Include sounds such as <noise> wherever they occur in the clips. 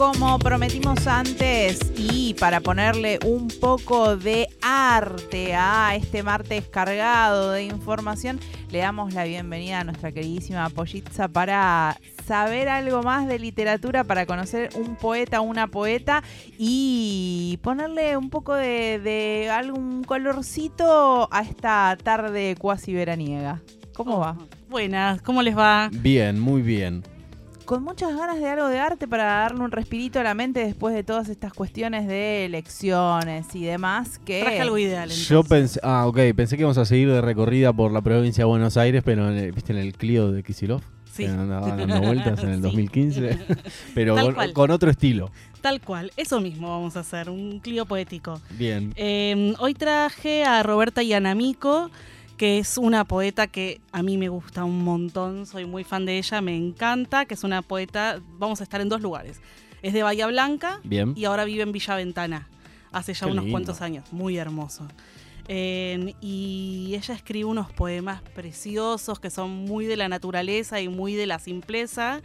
como prometimos antes y para ponerle un poco de arte a este martes cargado de información, le damos la bienvenida a nuestra queridísima Pollitza para saber algo más de literatura, para conocer un poeta, una poeta y ponerle un poco de, algún colorcito a esta tarde cuasi veraniega. ¿Cómo va? Buenas, ¿cómo les va? Bien, muy bien con muchas ganas de algo de arte para darle un respirito a la mente después de todas estas cuestiones de elecciones y demás. Que Traje algo ideal. Yo pensé, ah, ok, pensé que íbamos a seguir de recorrida por la provincia de Buenos Aires, pero viste en el Clio de Kisilov. Sí. Que andaba dando vueltas en el <laughs> 2015, <laughs> pero con, otro estilo. Tal cual, eso mismo vamos a hacer, un Clio poético. Bien. Eh, hoy traje a Roberta Yanamico que es una poeta que a mí me gusta un montón, soy muy fan de ella, me encanta, que es una poeta, vamos a estar en dos lugares. Es de Bahía Blanca y ahora vive en Villa Ventana, hace ya unos cuantos años, muy hermoso. y ella escribe unos poemas preciosos que son muy de la naturaleza y muy de la simpleza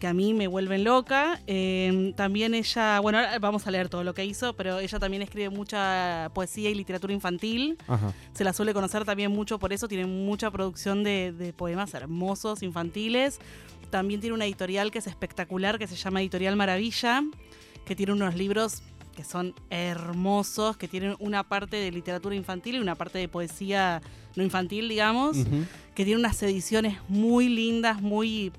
que a mí me vuelven loca. Em, también ella, bueno, vamos a leer todo lo que hizo, pero ella también escribe mucha poesía y literatura infantil. Se la suele conocer también mucho por eso, tiene mucha producción de, poemas hermosos, infantiles. También tiene una editorial que es espectacular, que se llama Editorial Maravilla, que tiene unos libros que son hermosos, que tienen una parte de literatura infantil y una parte de poesía no infantil, digamos, que tiene unas ediciones muy lindas, muy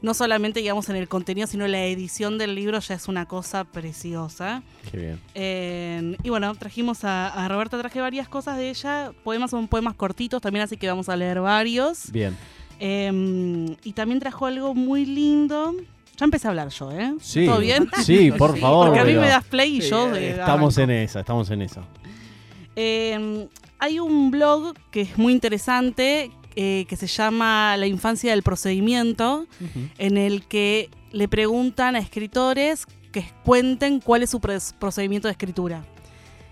no solamente digamos en el contenido, sino la edición del libro ya es una cosa preciosa. Qué bien. Eh, y bueno, trajimos a, Roberta, traje varias cosas de ella. Poemas son poemas cortitos también, así que vamos a leer varios. Bien. Em, y también trajo algo muy lindo. Ya empecé a hablar yo, ¿eh? Sí. ¿Todo bien? <laughs> Sí, por <laughs> favor. Porque a mí me das play y yo. Eh, estamos en esa, estamos en eso. Em, hay un blog que es muy interesante eh, que se llama La infancia del procedimiento, en el que le preguntan a escritores que cuenten cuál es su procedimiento de escritura.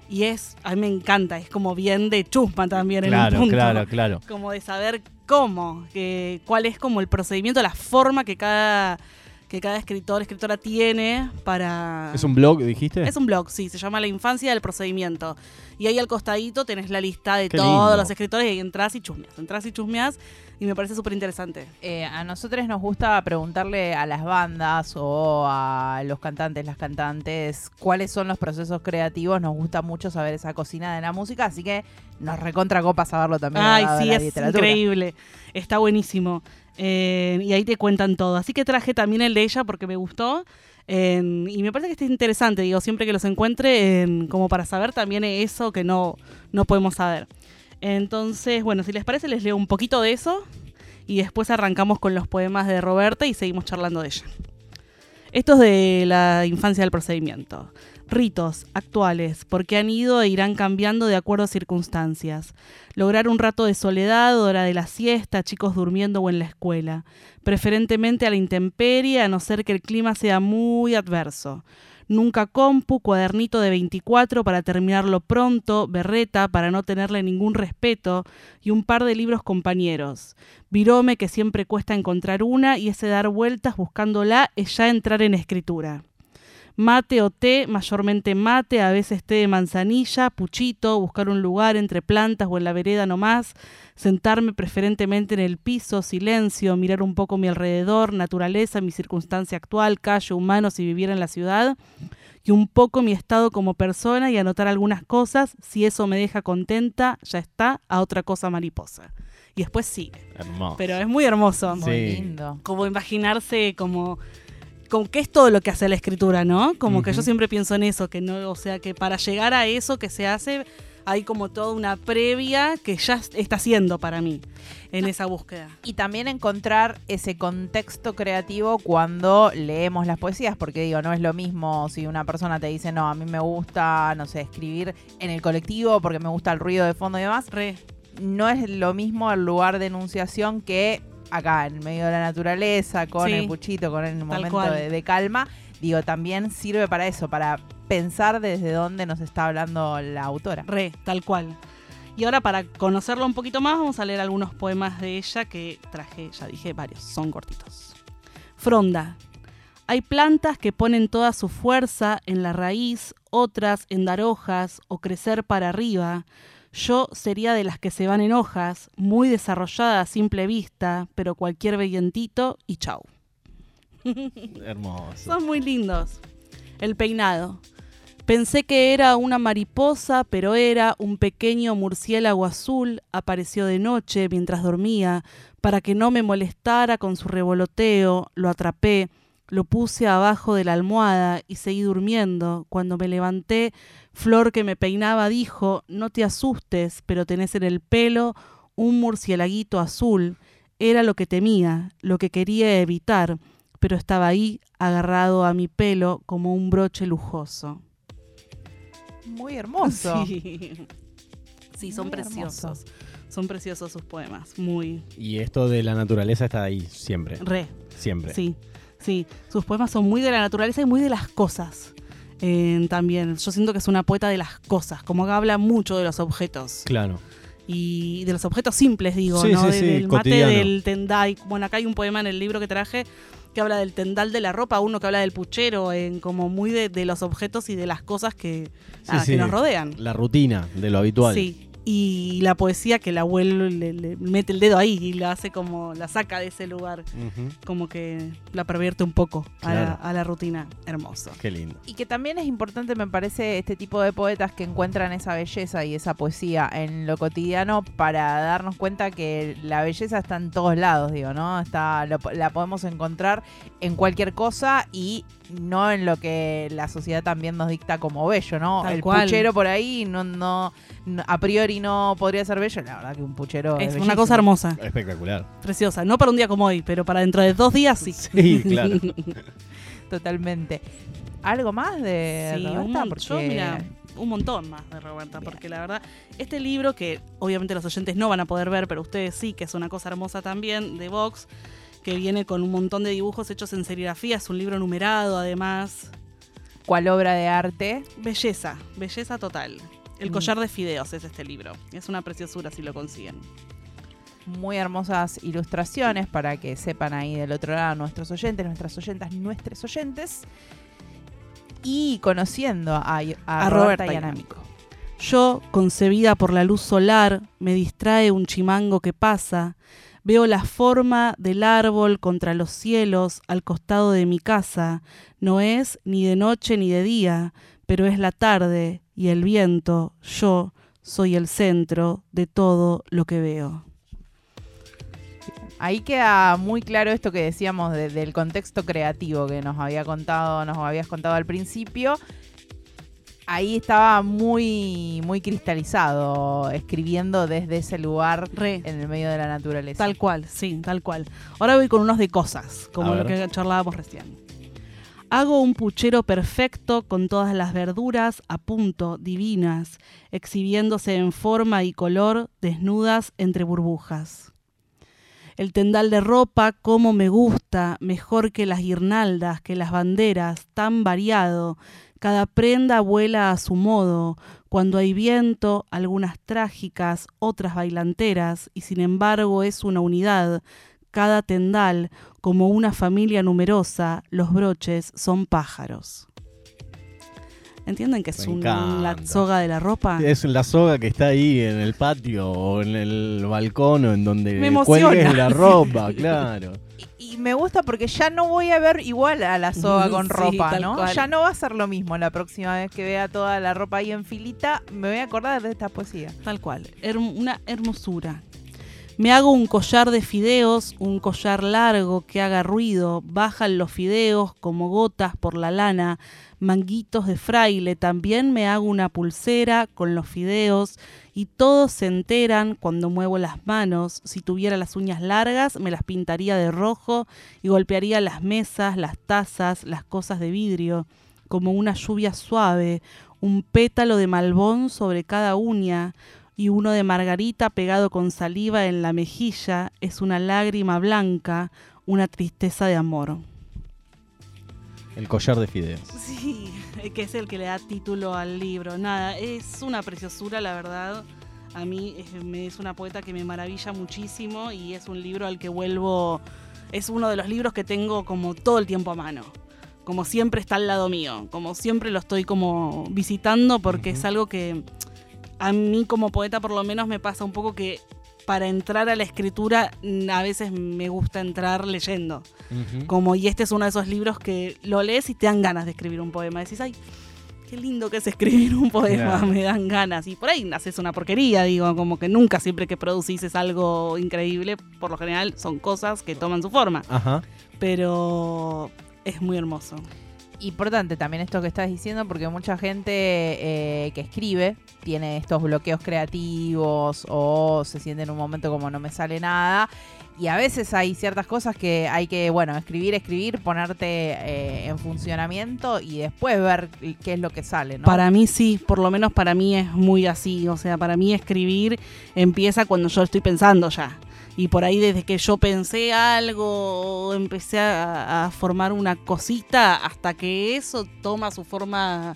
Y es, a mí me encanta, es como bien de chusma también en claro, un punto. Claro, claro, Como de saber cómo, que, cuál es como el procedimiento, la forma que cada que cada escritor, escritora tiene para... ¿Es un blog, dijiste? Es un blog, sí, se llama La Infancia del Procedimiento. Y ahí al costadito tenés la lista de todos los escritores y ahí entras y chusmeas, entras y chusmeas y me parece súper interesante. Eh, a nosotros nos gusta preguntarle a las bandas o a los cantantes, las cantantes, cuáles son los procesos creativos. Nos gusta mucho saber esa cocina de la música, así que nos recontra copa saberlo también. Ay, sí, es increíble. Está buenísimo. Eh, y ahí te cuentan todo. Así que traje también el de ella porque me gustó. y me parece que está interesante, digo, siempre que los encuentre, como para saber también eso que no, no podemos saber. Entonces, bueno, si les parece, les leo un poquito de eso y después arrancamos con los poemas de Roberta y seguimos charlando de ella. Esto es de la infancia del procedimiento ritos actuales, porque han ido e irán cambiando de acuerdo a circunstancias. Lograr un rato de soledad, hora de la siesta, chicos durmiendo o en la escuela, preferentemente a la intemperie, a no ser que el clima sea muy adverso. Nunca compu, cuadernito de 24 para terminarlo pronto, berreta para no tenerle ningún respeto y un par de libros compañeros. Virome que siempre cuesta encontrar una y ese dar vueltas buscándola es ya entrar en escritura mate o té, mayormente mate, a veces té de manzanilla, puchito, buscar un lugar entre plantas o en la vereda nomás, sentarme preferentemente en el piso, silencio, mirar un poco mi alrededor, naturaleza, mi circunstancia actual, calle, humano si viviera en la ciudad, y un poco mi estado como persona y anotar algunas cosas, si eso me deja contenta, ya está, a otra cosa mariposa. Y después sí. Pero es muy hermoso. Muy lindo. Como imaginarse como con qué es todo lo que hace la escritura, ¿no? Como que yo siempre pienso en eso, que no, o sea, que para llegar a eso que se hace hay como toda una previa que ya está haciendo para mí en esa búsqueda. Y también encontrar ese contexto creativo cuando leemos las poesías, porque digo, no es lo mismo si una persona te dice, no, a mí me gusta, no sé, escribir en el colectivo porque me gusta el ruido de fondo y demás. Re. No es lo mismo el lugar de enunciación que acá, en medio de la naturaleza, con el puchito, con el momento de, calma, digo, también sirve para eso, para pensar desde dónde nos está hablando la autora. Re, tal cual. Y ahora para conocerlo un poquito más, vamos a leer algunos poemas de ella que traje, ya dije, varios, son cortitos. Fronda. Hay plantas que ponen toda su fuerza en la raíz, otras en dar hojas o crecer para arriba. Yo sería de las que se van en hojas, muy desarrollada a simple vista, pero cualquier vientito y chau. <laughs> Hermoso. Son muy lindos. El peinado. Pensé que era una mariposa, pero era un pequeño murciélago azul. Apareció de noche mientras dormía. Para que no me molestara con su revoloteo, lo atrapé, lo puse abajo de la almohada y seguí durmiendo. Cuando me levanté, Flor que me peinaba dijo, no te asustes, pero tenés en el pelo un murcielaguito azul. Era lo que temía, lo que quería evitar, pero estaba ahí agarrado a mi pelo como un broche lujoso. Muy hermoso. <laughs> Sí, Sí, son Muy preciosos. hermoso. Son preciosos sus poemas, muy Y esto de la naturaleza está ahí siempre. re. Siempre. Sí, sí. Sus poemas son muy de la naturaleza y muy de las cosas. eh, también, yo siento que es una poeta de las cosas, como que habla mucho de los objetos Claro. y de los objetos simples, digo, Sí, ¿no? sí, De- sí, del mate, del tendai. Bueno, acá hay un poema en el libro que traje que habla del tendal de la ropa, uno que habla del puchero, en como muy de, de los objetos y de las cosas nada, que nos rodean. La rutina de lo habitual. Sí. Y la poesía que el abuelo le, le mete el dedo ahí y la hace como, la saca de ese lugar, como que la pervierte un poco a, la, Claro. a la rutina. Hermoso. Qué lindo. Y que también es importante, me parece, este tipo de poetas que encuentran esa belleza y esa poesía en lo cotidiano para darnos cuenta que la belleza está en todos lados, digo, ¿no? Está, lo- la podemos encontrar en cualquier cosa y no en lo que la sociedad también nos dicta como bello, ¿no? Tal El cual. puchero por ahí no, no, no- a priori no podría ser bello, la verdad que un puchero es, Es una cosa hermosa, Espectacular. preciosa. No para un día como hoy, pero para dentro de dos días sí. Sí, claro. <laughs> Totalmente. ¿Algo más de Sí, un, Roberta? mon- yo, Porque- mira, un montón más de Roberta, Bien. porque la verdad, este libro que obviamente los oyentes no van a poder ver, pero ustedes sí, que es una cosa hermosa también, de Vox, que viene con un montón de dibujos hechos en serigrafía, es un libro numerado además. ¿Cuál obra de arte? Belleza, belleza total. El collar de fideos es este libro. Es una preciosura si lo consiguen. muy hermosas ilustraciones para que sepan ahí del otro lado nuestros oyentes, nuestras oyentas, nuestros oyentes. Y conociendo a, a, A Roberta, Roberta y. Yo, concebida por la luz solar, me distrae un chimango que pasa. Veo la forma del árbol contra los cielos al costado de mi casa. No es ni de noche ni de día, pero es la tarde y el viento. Yo soy el centro de todo lo que veo. Ahí queda muy claro esto que decíamos de- del contexto creativo que nos había contado, nos habías contado al principio. Ahí estaba muy, muy cristalizado, escribiendo desde ese lugar Re. en el medio de la naturaleza. Tal cual, sí, tal cual. Ahora voy con unos de cosas, como lo que charlábamos recién. Hago un puchero perfecto con todas las verduras a punto, divinas, exhibiéndose en forma y color, desnudas entre burbujas. El tendal de ropa, como me gusta, mejor que las guirnaldas, que las banderas, tan variado. Cada prenda vuela a su modo. Cuando hay viento, algunas trágicas, otras bailanteras, y sin embargo es una unidad. Cada tendal, como una familia numerosa, los broches son pájaros. ¿Entienden que es un- la soga de la ropa? Es la soga que está ahí en el patio o en el balcón o en donde cuelgues la <laughs> ropa, claro. Y, y me gusta porque ya no voy a ver igual a la soga <laughs> con Sí, ropa, ¿no? cual. Ya no va a ser lo mismo la próxima vez que vea toda la ropa ahí en filita. Me voy a acordar de esta poesía. Tal cual, una hermosura. Me hago un collar de fideos, un collar largo que haga ruido, bajan los fideos como gotas por la lana, manguitos de fraile, también me hago una pulsera con los fideos. Y todos se enteran cuando muevo las manos, si tuviera las uñas largas me las pintaría de rojo y golpearía las mesas, las tazas, las cosas de vidrio, como una lluvia suave, un pétalo de malbón sobre cada uña, y uno de margarita pegado con saliva en la mejilla es una lágrima blanca, una tristeza de amor. El collar de fideos. Sí, <laughs> que es el que le da título al libro. Nada, es una preciosura, la verdad. A mí es, me- es una poeta que me maravilla muchísimo y es un libro al que vuelvo. Es uno de los libros que tengo como todo el tiempo a mano. como siempre está al lado mío, como siempre lo estoy como visitando porque es algo que a mí como poeta por lo menos me pasa un poco que para entrar a la escritura a veces me gusta entrar leyendo. Como, y este es uno de esos libros que lo lees y te dan ganas de escribir un poema. Decís, ay, qué lindo que es escribir un poema, me dan ganas. Y por ahí naces una porquería, digo, como que nunca siempre que producís es algo increíble. Por lo general son cosas que toman su forma. Ajá. Pero es muy hermoso importante también esto que estás diciendo porque mucha gente eh, que escribe tiene estos bloqueos creativos o se siente en un momento como no me sale nada y a veces hay ciertas cosas que hay que, bueno, escribir, escribir, ponerte eh, en funcionamiento y después ver qué es lo que sale, ¿no? Para mí sí, por lo menos para mí es muy así, o sea, para mí escribir empieza cuando yo estoy pensando ya y por ahí desde que yo pensé algo, empecé a, formar una cosita hasta que eso toma su forma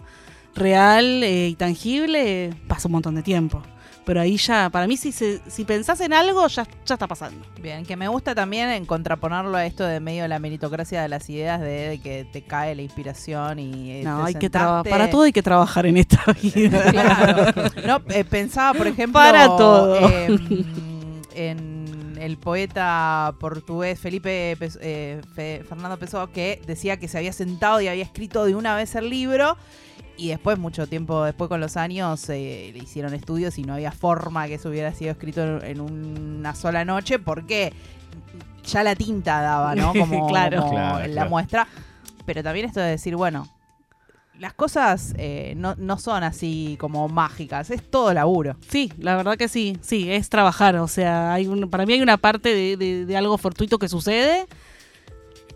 real eh, y tangible, pasa un montón de tiempo. Pero ahí ya, para mí, si, si pensás en algo, ya, ya está pasando. Bien, que me gusta también en contraponerlo a esto de medio de la meritocracia de las ideas, de, que te cae la inspiración y. Eh, no, hay que trabajar. Para todo hay que trabajar en esta <laughs> vida. claro. No, eh, pensaba, por ejemplo. Para todo. en el poeta portugués Felipe eh, Fernando Pessoa, que decía que se había sentado y había escrito de una vez el libro. Y después, mucho tiempo después, con los años, eh, le hicieron estudios y no había forma que eso hubiera sido escrito en, una sola noche, porque ya la tinta daba, ¿no? <laughs> Como, claro. la muestra. Pero también esto de decir, bueno, las cosas eh, no, son así como mágicas, es todo laburo. Sí, la verdad que sí, sí, es trabajar. O sea, hay para mí hay una parte de, algo fortuito que sucede,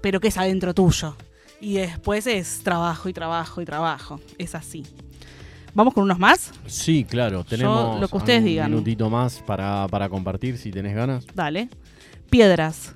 pero que es adentro tuyo. Y después es trabajo y trabajo y trabajo. Es así. ¿Vamos con unos más? Sí, claro. Tenemos lo que ustedes un digan. minutito más para, para compartir si tenés ganas. Dale. Piedras.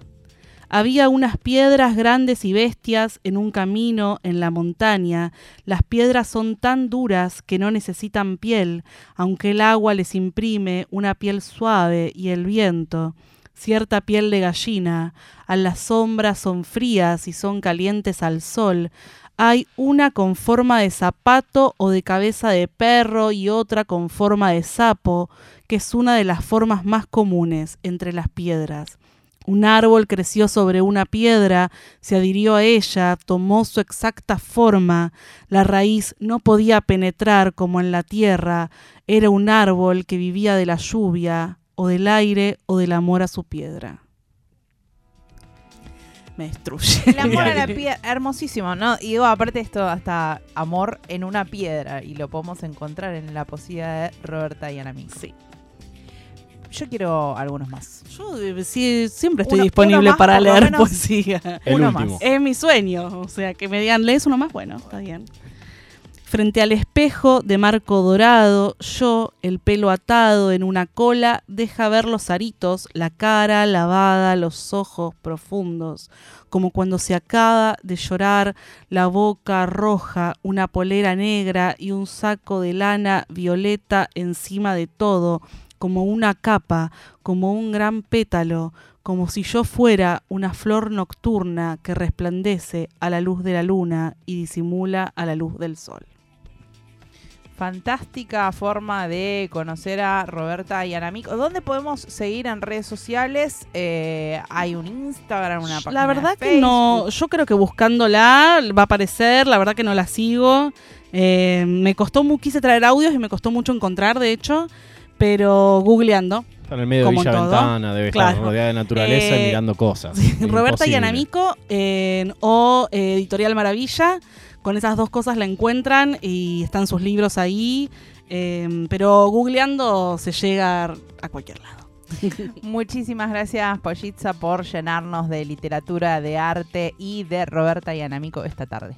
Había unas piedras grandes y bestias en un camino en la montaña. Las piedras son tan duras que no necesitan piel, aunque el agua les imprime una piel suave y el viento cierta piel de gallina, a las sombras son frías y son calientes al sol. Hay una con forma de zapato o de cabeza de perro y otra con forma de sapo, que es una de las formas más comunes entre las piedras. Un árbol creció sobre una piedra, se adhirió a ella, tomó su exacta forma, la raíz no podía penetrar como en la tierra, era un árbol que vivía de la lluvia, o del aire, o del amor a su piedra. Me destruye. El amor a la <laughs> piedra, hermosísimo, ¿no? Y digo, aparte esto, hasta amor en una piedra, y lo podemos encontrar en la poesía de Roberta Yanamí. Sí. Yo quiero algunos más. Yo eh, siempre estoy disponible para leer poesía. uno más. Es mi sueño. O sea, que me digan, lees uno más, bueno, está bien. Frente al espejo de marco dorado, yo, el pelo atado en una cola, deja ver los aritos, la cara lavada, los ojos profundos, como cuando se acaba de llorar, la boca roja, una polera negra y un saco de lana violeta encima de todo, como una capa, como un gran pétalo, como si yo fuera una flor nocturna que resplandece a la luz de la luna y disimula a la luz del sol. Fantástica forma de conocer a Roberta y Anamico. ¿Dónde podemos seguir en redes sociales? Eh, hay un Instagram, una página. La verdad que no. Yo creo que buscándola va a aparecer. La verdad que no la sigo. Eh, me costó, quise traer audios y me costó mucho encontrar, de hecho pero googleando. Está en el medio de Villa Ventana, debe estar rodeada de naturaleza y eh, mirando cosas. <laughs> Roberta y Anamico o eh, Editorial Maravilla. Con esas dos cosas la encuentran y están sus libros ahí. Em, pero googleando se llega a cualquier lado. <laughs> Muchísimas gracias, Pollitza, por llenarnos de literatura, de arte y de Roberta y Anamico esta tarde.